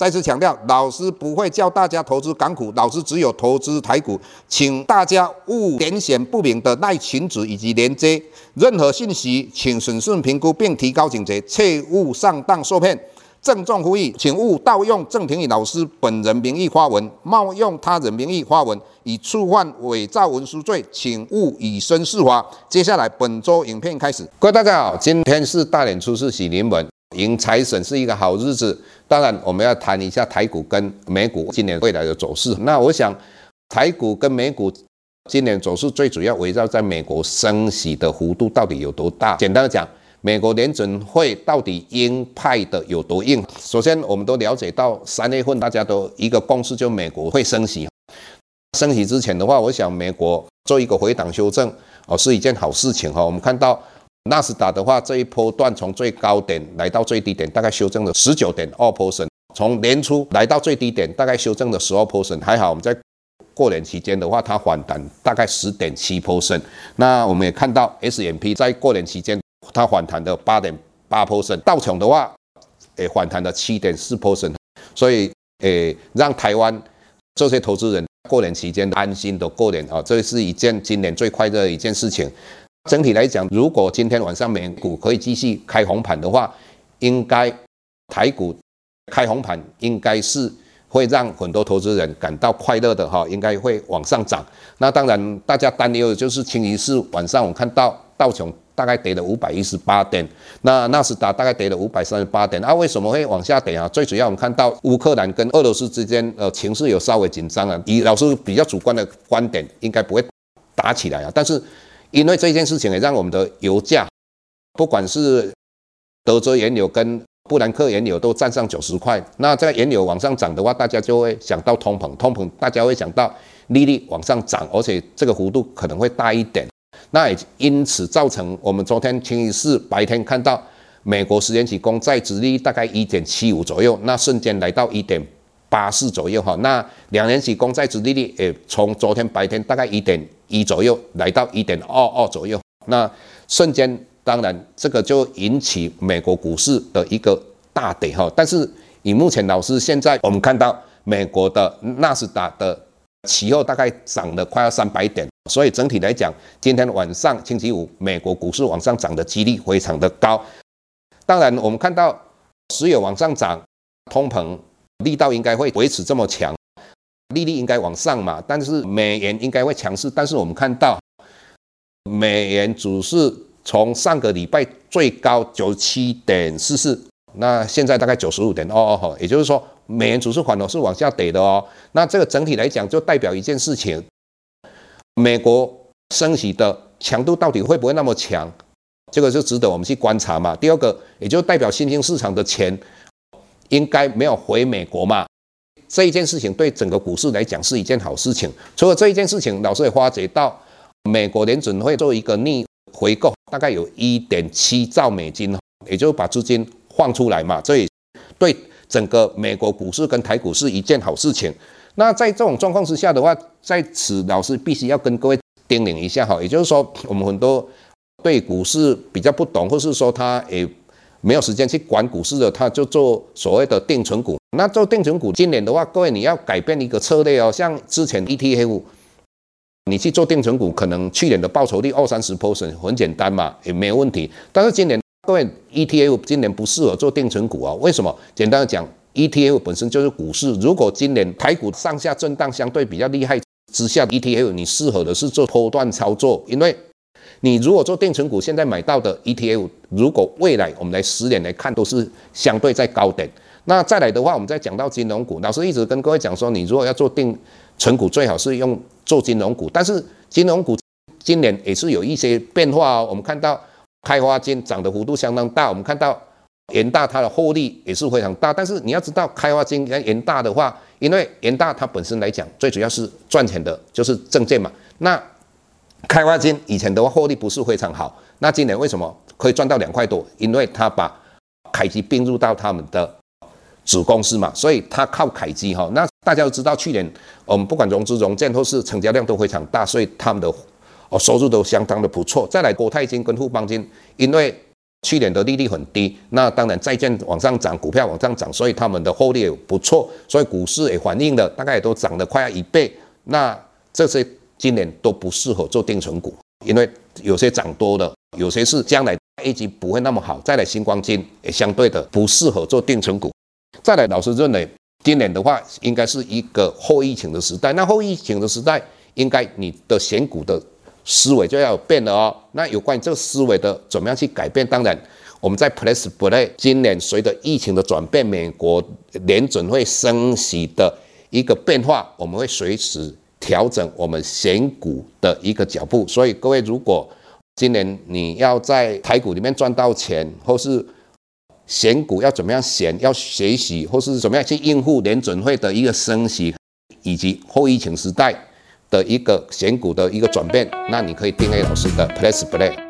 再次强调，老师不会教大家投资港股，老师只有投资台股，请大家勿点选不明的赖群组以及连接，任何信息请审慎评估并提高警觉，切勿上当受骗。郑重呼吁，请勿盗用郑庭宇老师本人名义发文，冒用他人名义发文，以触犯伪造文书罪，请勿以身试法。接下来本周影片开始，各位大家好，今天是大年初四，喜临门。迎财神是一个好日子，当然我们要谈一下台股跟美股今年未来的走势。那我想，台股跟美股今年走势最主要围绕在美国升息的幅度到底有多大。简单的讲，美国联准会到底鹰派的有多硬？首先，我们都了解到三月份大家都一个共识，就美国会升息。升息之前的话，我想美国做一个回档修正哦，是一件好事情哈。我们看到。纳斯达的话，这一波段从最高点来到最低点，大概修正了十九点二 percent。从年初来到最低点，大概修正了十二 percent。还好我们在过年期间的话，它反弹大概十点七 percent。那我们也看到 S M P 在过年期间它反弹的八点八 percent。道琼的话，诶反弹了七点四 percent。所以诶让台湾这些投资人过年期间安心的过年啊，这是一件今年最快乐的一件事情。整体来讲，如果今天晚上美股可以继续开红盘的话，应该台股开红盘应该是会让很多投资人感到快乐的哈，应该会往上涨。那当然，大家担忧的就是清一色晚上我看到道琼大概跌了五百一十八点，那纳斯达大概跌了五百三十八点。啊，为什么会往下跌啊？最主要我们看到乌克兰跟俄罗斯之间呃情势有稍微紧张啊。以老师比较主观的观点，应该不会打起来啊，但是。因为这件事情也让我们的油价，不管是德州原油跟布兰克原油都站上九十块。那在原油往上涨的话，大家就会想到通膨，通膨大家会想到利率往上涨，而且这个幅度可能会大一点。那也因此造成我们昨天星期四白天看到美国十年期公债殖利率大概一点七五左右，那瞬间来到一点八四左右哈。那两年期公债殖利率也从昨天白天大概一点。一左右来到一点二二左右，那瞬间当然这个就引起美国股市的一个大跌哈。但是以目前老师现在我们看到美国的纳斯达的期货大概涨了快要三百点，所以整体来讲，今天晚上星期五美国股市往上涨的几率非常的高。当然我们看到石油往上涨，通膨力道应该会维持这么强。利率应该往上嘛，但是美元应该会强势。但是我们看到美元指数从上个礼拜最高九七点四四，那现在大概九十五点二二哈，也就是说美元指数反而是往下跌的哦。那这个整体来讲就代表一件事情，美国升息的强度到底会不会那么强？这个就值得我们去观察嘛。第二个，也就代表新兴市场的钱应该没有回美国嘛。这一件事情对整个股市来讲是一件好事情。除了这一件事情，老师也发觉到美国联准会做一个逆回购，大概有一点七兆美金，也就是把资金放出来嘛。所以对整个美国股市跟台股是一件好事情。那在这种状况之下的话，在此老师必须要跟各位叮咛一下哈，也就是说我们很多对股市比较不懂，或是说他也没有时间去管股市的，他就做所谓的定存股。那做定存股，今年的话，各位你要改变一个策略哦。像之前 ETF，你去做定存股，可能去年的报酬率二三十 percent 很简单嘛，也没有问题。但是今年各位 ETF 今年不适合做定存股啊？为什么？简单的讲，ETF 本身就是股市。如果今年台股上下震荡相对比较厉害之下，ETF 你适合的是做波段操作，因为你如果做定存股，现在买到的 ETF，如果未来我们来十年来看，都是相对在高点。那再来的话，我们再讲到金融股，老师一直跟各位讲说，你如果要做定存股，最好是用做金融股。但是金融股今年也是有一些变化哦。我们看到开发金涨的幅度相当大，我们看到元大它的获利也是非常大。但是你要知道，开发金跟元大的话，因为元大它本身来讲，最主要是赚钱的就是证券嘛。那开发金以前的话获利不是非常好，那今年为什么可以赚到两块多？因为他把凯基并入到他们的子公司嘛，所以他靠凯基哈。那大家都知道，去年我们不管融资融券或是成交量都非常大，所以他们的哦收入都相当的不错。再来国泰金跟富邦金，因为去年的利率很低，那当然债券往上涨，股票往上涨，所以他们的获利也不错，所以股市也反映了，大概也都涨了快要一倍。那这些今年都不适合做定存股，因为有些涨多了，有些是将来 A 级不会那么好。再来新光金也相对的不适合做定存股。再来，老师认为今年的话应该是一个后疫情的时代。那后疫情的时代，应该你的选股的。思维就要变了哦。那有关于这个思维的怎么样去改变？当然，我们在 Press Play 今年随着疫情的转变，美国联准会升息的一个变化，我们会随时调整我们选股的一个脚步。所以各位，如果今年你要在台股里面赚到钱，或是选股要怎么样选，要学习或是怎么样去应付联准会的一个升息，以及后疫情时代。的一个选股的一个转变，那你可以订阅老师的 Place Play。